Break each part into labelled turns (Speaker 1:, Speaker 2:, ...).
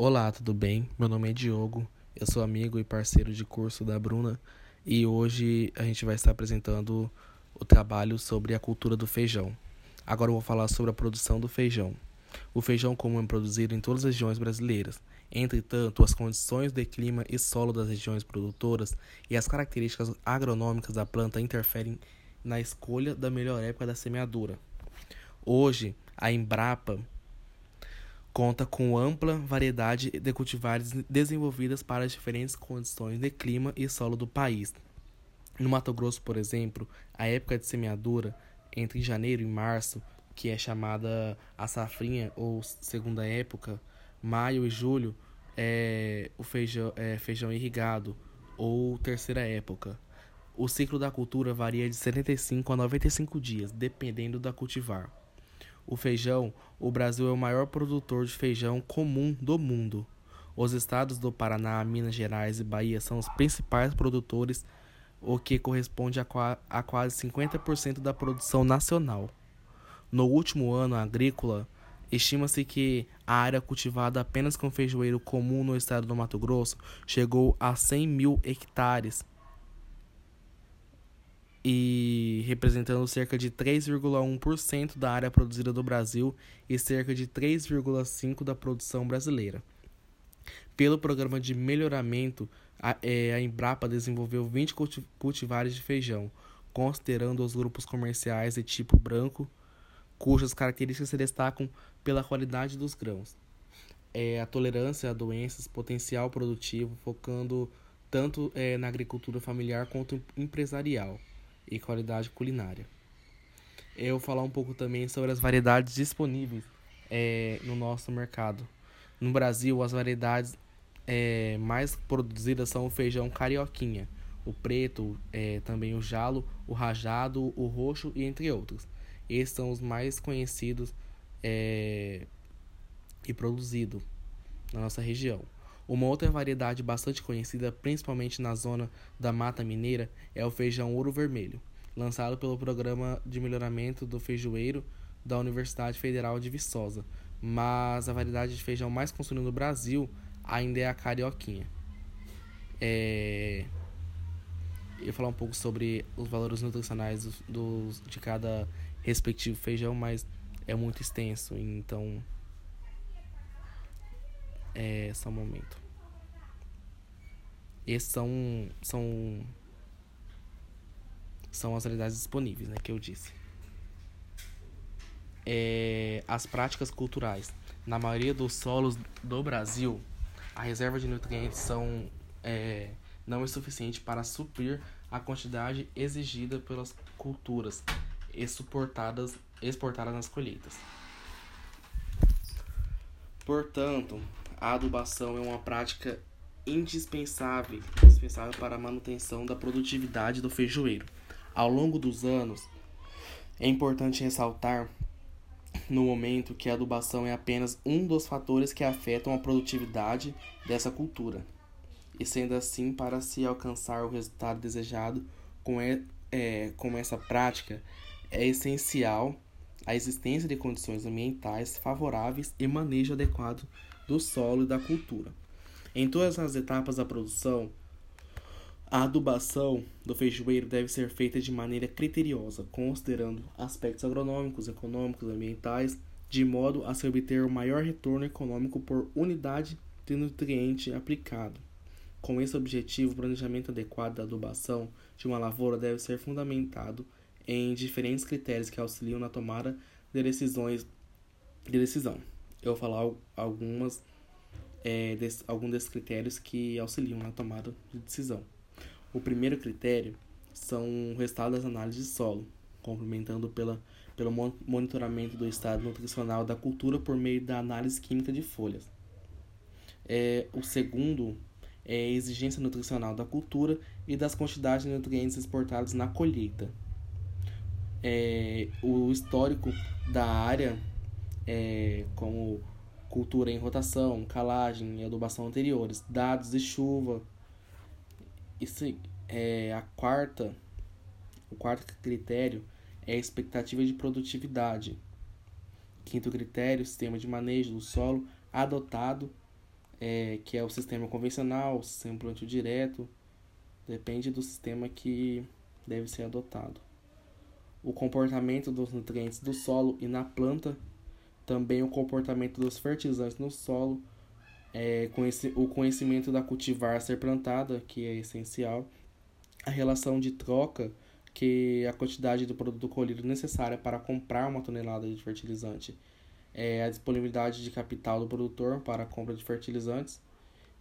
Speaker 1: Olá, tudo bem? Meu nome é Diogo, eu sou amigo e parceiro de curso da Bruna e hoje a gente vai estar apresentando o trabalho sobre a cultura do feijão. Agora eu vou falar sobre a produção do feijão. O feijão comum é produzido em todas as regiões brasileiras. Entretanto, as condições de clima e solo das regiões produtoras e as características agronômicas da planta interferem na escolha da melhor época da semeadura. Hoje, a Embrapa conta com ampla variedade de cultivares desenvolvidas para as diferentes condições de clima e solo do país. No Mato Grosso, por exemplo, a época de semeadura entre janeiro e março, que é chamada a safrinha ou segunda época, maio e julho é o feijão, é feijão irrigado ou terceira época. O ciclo da cultura varia de 75 a 95 dias, dependendo da cultivar o feijão, o Brasil é o maior produtor de feijão comum do mundo. Os estados do Paraná, Minas Gerais e Bahia são os principais produtores, o que corresponde a, a quase 50% da produção nacional. No último ano agrícola, estima-se que a área cultivada apenas com feijoeiro comum no estado do Mato Grosso chegou a 100 mil hectares e representando cerca de 3,1% da área produzida do Brasil e cerca de 3,5% da produção brasileira. Pelo programa de melhoramento, a, é, a Embrapa desenvolveu 20 cultivares de feijão, considerando os grupos comerciais de tipo branco, cujas características se destacam pela qualidade dos grãos. É, a tolerância a doenças, potencial produtivo, focando tanto é, na agricultura familiar quanto empresarial e qualidade culinária. Eu vou falar um pouco também sobre as variedades disponíveis é, no nosso mercado. No Brasil, as variedades é, mais produzidas são o feijão carioquinha, o preto, é, também o jalo, o rajado, o roxo e entre outros. Esses são os mais conhecidos é, e produzidos na nossa região. Uma outra variedade bastante conhecida, principalmente na zona da Mata Mineira, é o feijão ouro vermelho, lançado pelo Programa de Melhoramento do Feijoeiro da Universidade Federal de Viçosa. Mas a variedade de feijão mais consumida no Brasil ainda é a carioquinha. É... Eu vou falar um pouco sobre os valores nutricionais dos, dos, de cada respectivo feijão, mas é muito extenso, então é, só um momento. Esses são, são, são as realidades disponíveis, né, que eu disse. É, as práticas culturais. Na maioria dos solos do Brasil, a reserva de nutrientes são, é, não é suficiente para suprir a quantidade exigida pelas culturas exportadas, exportadas nas colheitas. Portanto, a adubação é uma prática indispensável, indispensável para a manutenção da produtividade do feijoeiro. Ao longo dos anos, é importante ressaltar no momento que a adubação é apenas um dos fatores que afetam a produtividade dessa cultura. E sendo assim, para se alcançar o resultado desejado com, é, com essa prática, é essencial a existência de condições ambientais favoráveis e manejo adequado do solo e da cultura. Em todas as etapas da produção, a adubação do feijoeiro deve ser feita de maneira criteriosa, considerando aspectos agronômicos, econômicos, ambientais, de modo a se obter o maior retorno econômico por unidade de nutriente aplicado. Com esse objetivo, o planejamento adequado da adubação de uma lavoura deve ser fundamentado em diferentes critérios que auxiliam na tomada de decisões de decisão eu vou falar algumas é, des, alguns desses critérios que auxiliam na tomada de decisão. O primeiro critério são o resultado das análises de solo, complementando pela, pelo monitoramento do estado nutricional da cultura por meio da análise química de folhas. É, o segundo é a exigência nutricional da cultura e das quantidades de nutrientes exportados na colheita. É, o histórico da área é, como cultura em rotação, calagem e adubação anteriores, dados de chuva. Isso é a quarta, o quarto critério é a expectativa de produtividade. Quinto critério, sistema de manejo do solo adotado é, que é o sistema convencional, o sistema plantio direto, depende do sistema que deve ser adotado. O comportamento dos nutrientes do solo e na planta, também o comportamento dos fertilizantes no solo, é, o conhecimento da cultivar ser plantada, que é essencial, a relação de troca, que é a quantidade do produto colhido necessária para comprar uma tonelada de fertilizante é, a disponibilidade de capital do produtor para a compra de fertilizantes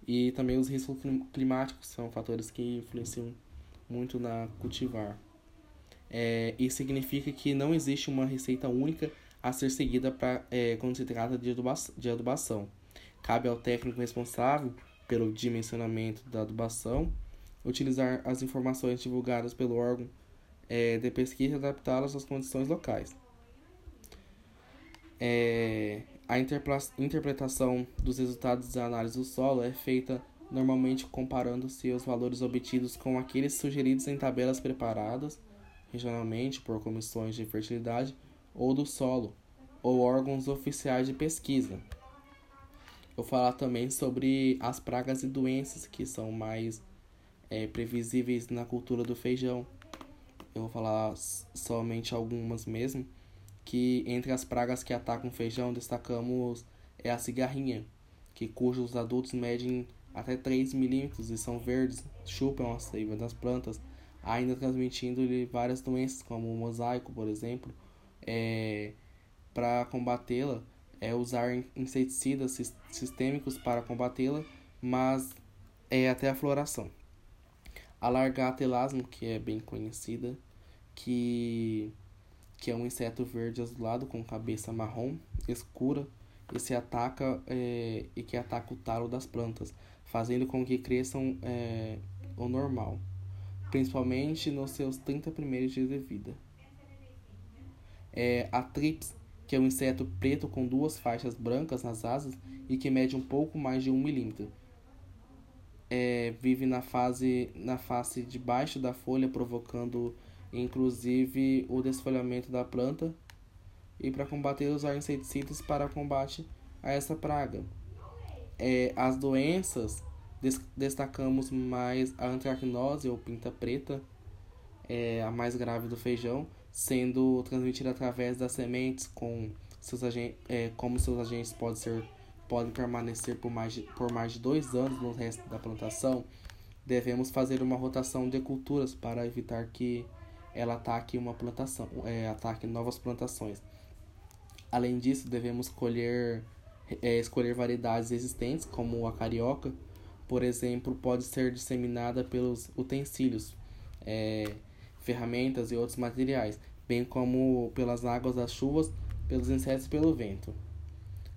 Speaker 1: e também os riscos climáticos são fatores que influenciam muito na cultivar. É, isso significa que não existe uma receita única a ser seguida pra, é, quando se trata de adubação. Cabe ao técnico responsável pelo dimensionamento da adubação utilizar as informações divulgadas pelo órgão é, de pesquisa e adaptá-las às condições locais. É, a interpretação dos resultados da análise do solo é feita normalmente comparando-se os valores obtidos com aqueles sugeridos em tabelas preparadas regionalmente por comissões de fertilidade ou do solo ou órgãos oficiais de pesquisa. Eu vou falar também sobre as pragas e doenças que são mais é, previsíveis na cultura do feijão. Eu vou falar somente algumas mesmo que entre as pragas que atacam o feijão destacamos é a cigarrinha, que cujos adultos medem até 3 milímetros e são verdes, chupam a seiva das plantas, ainda transmitindo-lhe várias doenças, como o mosaico, por exemplo. É, para combatê-la, é usar inseticidas sistêmicos para combatê-la, mas é até a floração. A largatelasmo, que é bem conhecida, que que é um inseto verde azulado com cabeça marrom escura e se ataca é, e que ataca o talo das plantas, fazendo com que cresçam é, o normal, principalmente nos seus 30 primeiros dias de vida. É, a trips, que é um inseto preto com duas faixas brancas nas asas e que mede um pouco mais de um milímetro. É, vive na fase na face de baixo da folha, provocando inclusive o desfolhamento da planta, e para combater usar inseticidas para combate a essa praga. É, as doenças des destacamos mais a antracnose ou pinta preta, é a mais grave do feijão, sendo transmitida através das sementes com seus é, como seus agentes podem ser podem permanecer por mais de, por mais de dois anos no resto da plantação, devemos fazer uma rotação de culturas para evitar que ela ataque uma plantação, é, ataque novas plantações. Além disso, devemos escolher, é, escolher variedades existentes, como a carioca, por exemplo, pode ser disseminada pelos utensílios, é, ferramentas e outros materiais, bem como pelas águas das chuvas, pelos insetos e pelo vento.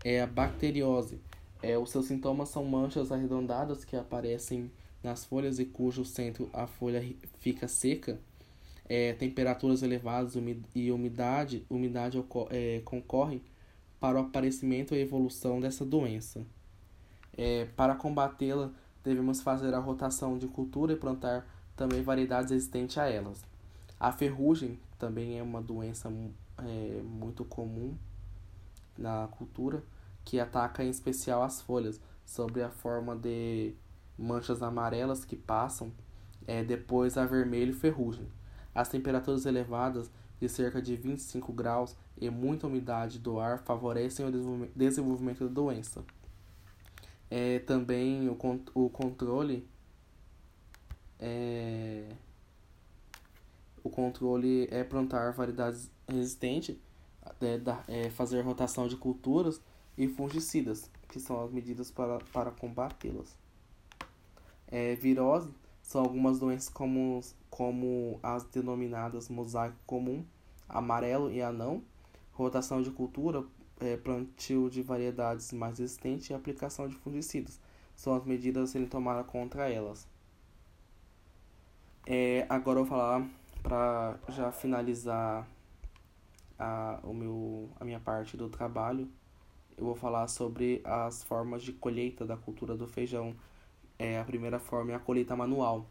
Speaker 1: É a bacteriose. É, os seus sintomas são manchas arredondadas que aparecem nas folhas e cujo centro a folha fica seca é, temperaturas elevadas e umidade, umidade é, concorrem para o aparecimento e evolução dessa doença. É, para combatê-la, devemos fazer a rotação de cultura e plantar também variedades existentes a elas. A ferrugem também é uma doença é, muito comum na cultura, que ataca em especial as folhas, sob a forma de manchas amarelas que passam é, depois a vermelho ferrugem. As temperaturas elevadas, de cerca de 25 graus, e muita umidade do ar favorecem o desenvolvimento da doença. É, também o, o controle é, o controle é plantar variedades resistentes, é, é, fazer rotação de culturas e fungicidas, que são as medidas para, para combatê-las. É, virose são algumas doenças como, como as denominadas mosaico comum, amarelo e anão, rotação de cultura, é, plantio de variedades mais resistentes e aplicação de fungicidas. São as medidas a serem tomadas contra elas. É, agora eu vou falar para já finalizar a, o meu, a minha parte do trabalho. Eu vou falar sobre as formas de colheita da cultura do feijão é, a primeira forma é a colheita manual.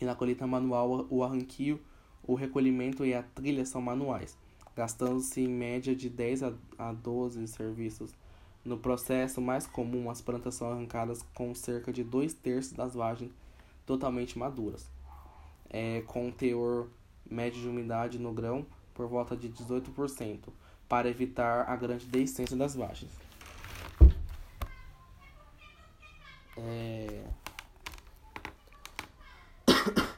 Speaker 1: E na colheita manual, o arranquio, o recolhimento e a trilha são manuais, gastando-se em média de 10 a 12 serviços No processo mais comum, as plantas são arrancadas com cerca de dois terços das vagens totalmente maduras, é, com teor médio de umidade no grão por volta de 18%, para evitar a grande deiscência das vagens. É...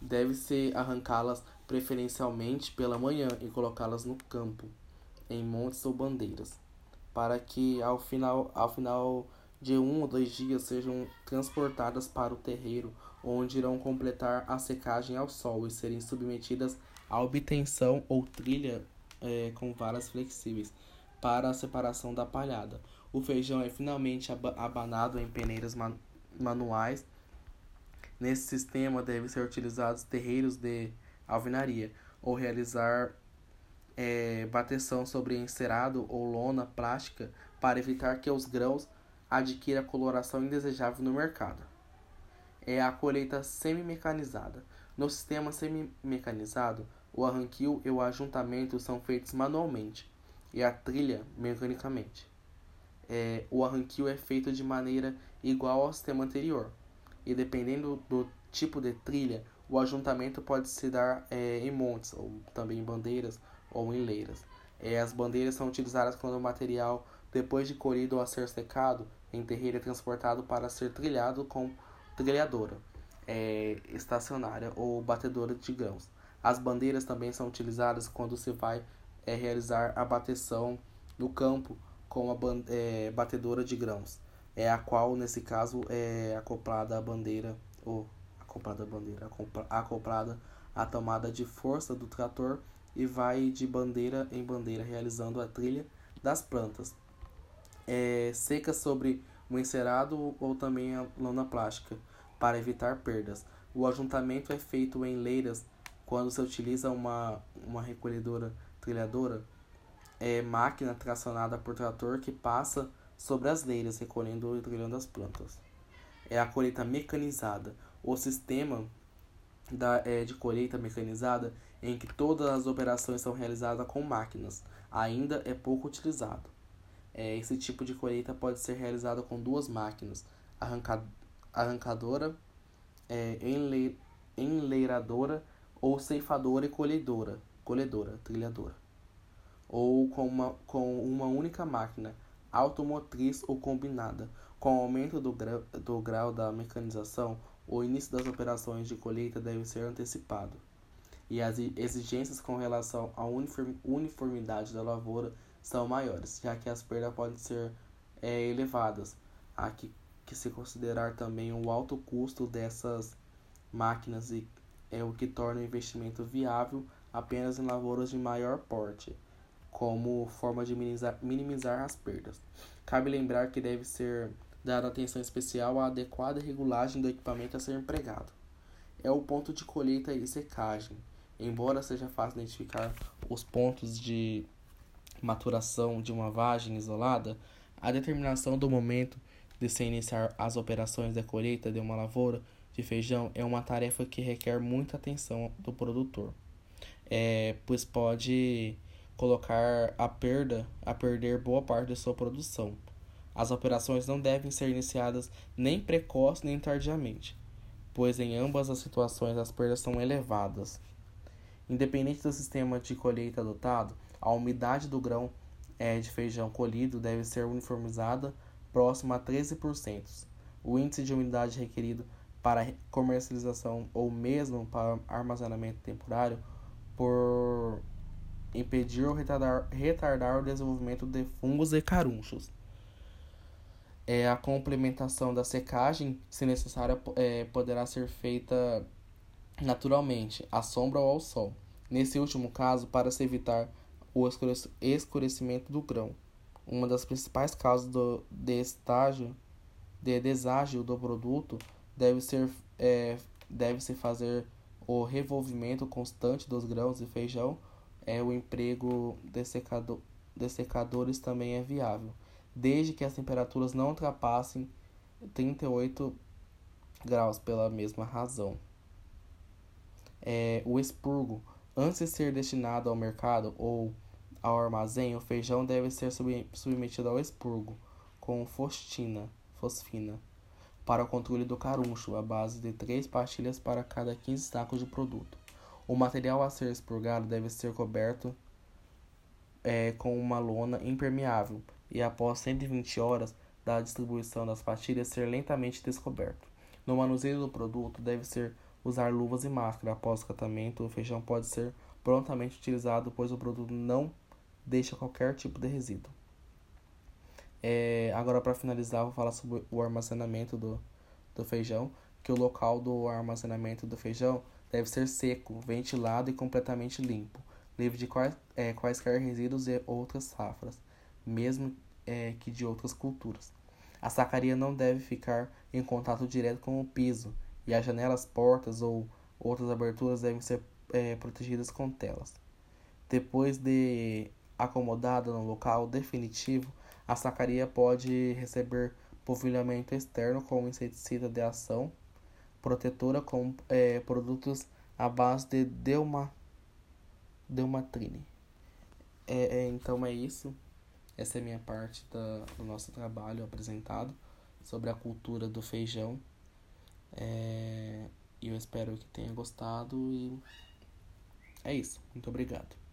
Speaker 1: Deve-se arrancá-las preferencialmente pela manhã e colocá-las no campo, em montes ou bandeiras, para que ao final, ao final de um ou dois dias sejam transportadas para o terreiro, onde irão completar a secagem ao sol e serem submetidas a obtenção ou trilha é, com varas flexíveis para a separação da palhada. O feijão é finalmente abanado em peneiras man manuais. Nesse sistema devem ser utilizados terreiros de alvenaria ou realizar é, bateção sobre encerado ou lona plástica para evitar que os grãos adquira coloração indesejável no mercado. É a colheita semi-mecanizada. No sistema semi-mecanizado, o arranquio e o ajuntamento são feitos manualmente e a trilha mecanicamente. É, o arranquio é feito de maneira igual ao sistema anterior, e dependendo do tipo de trilha, o ajuntamento pode se dar é, em montes, ou também em bandeiras ou em leiras. É, as bandeiras são utilizadas quando o material, depois de colhido ou a ser secado, em terreiro é transportado para ser trilhado com trilhadora é, estacionária ou batedora de grãos. As bandeiras também são utilizadas quando se vai é, realizar a bateção no campo com a é, batedora de grãos, é a qual nesse caso é acoplada a bandeira ou acoplada a bandeira, acoplada a tomada de força do trator e vai de bandeira em bandeira realizando a trilha das plantas. É, seca sobre o encerado ou também a lona plástica para evitar perdas. O ajuntamento é feito em leiras quando se utiliza uma, uma recolhedora trilhadora, é máquina tracionada por trator que passa sobre as leiras, recolhendo e trilhando as plantas. É a colheita mecanizada. O sistema da, é, de colheita mecanizada em que todas as operações são realizadas com máquinas ainda é pouco utilizado. É, esse tipo de colheita pode ser realizado com duas máquinas, arranca, arrancadora, é, enle, enleiradora ou ceifadora e colhedora, colhedora, trilhadora. Ou com uma, com uma única máquina, automotriz ou combinada. Com o aumento do grau, do grau da mecanização, o início das operações de colheita deve ser antecipado. E as exigências com relação à uniformidade da lavoura são maiores, já que as perdas podem ser é, elevadas. Há que, que se considerar também o alto custo dessas máquinas e é o que torna o investimento viável apenas em lavouras de maior porte, como forma de minimizar, minimizar as perdas. Cabe lembrar que deve ser dada atenção especial à adequada regulagem do equipamento a ser empregado. É o ponto de colheita e secagem. Embora seja fácil identificar os pontos de maturação de uma vagem isolada, a determinação do momento de se iniciar as operações de colheita de uma lavoura de feijão é uma tarefa que requer muita atenção do produtor, é, pois pode colocar a perda a perder boa parte de sua produção. As operações não devem ser iniciadas nem precoce nem tardiamente, pois em ambas as situações as perdas são elevadas. Independente do sistema de colheita adotado, a umidade do grão é, de feijão colhido deve ser uniformizada próxima a 13%. O índice de umidade requerido para comercialização ou mesmo para armazenamento temporário por impedir ou retardar, retardar o desenvolvimento de fungos e carunchos. É, a complementação da secagem, se necessária, é, poderá ser feita naturalmente, à sombra ou ao sol. Nesse último caso, para se evitar o escurecimento do grão. Uma das principais causas do, de estágio de deságio do produto deve ser é, deve se fazer o revolvimento constante dos grãos de feijão é o emprego de, de secadores também é viável desde que as temperaturas não ultrapassem 38 graus pela mesma razão é, o expurgo antes de ser destinado ao mercado ou ao armazém, o feijão deve ser submetido ao expurgo com fosfina, fosfina para o controle do caruncho, à base de 3 pastilhas para cada 15 sacos de produto. O material a ser expurgado deve ser coberto é, com uma lona impermeável e, após 120 horas da distribuição das pastilhas, ser lentamente descoberto. No manuseio do produto, deve ser usar luvas e máscara. Após o tratamento, o feijão pode ser prontamente utilizado, pois o produto não deixa qualquer tipo de resíduo. É, agora, para finalizar, vou falar sobre o armazenamento do, do feijão, que o local do armazenamento do feijão deve ser seco, ventilado e completamente limpo, livre de quais, é, quaisquer resíduos e outras safras, mesmo é, que de outras culturas. A sacaria não deve ficar em contato direto com o piso, e as janelas, portas ou outras aberturas devem ser é, protegidas com telas. Depois de acomodada no local definitivo, a sacaria pode receber polvilhamento externo com inseticida de ação protetora com é, produtos à base de Delma, Delmatrine. É, é, então é isso. Essa é a minha parte da, do nosso trabalho apresentado sobre a cultura do feijão. É, eu espero que tenha gostado e é isso. Muito obrigado.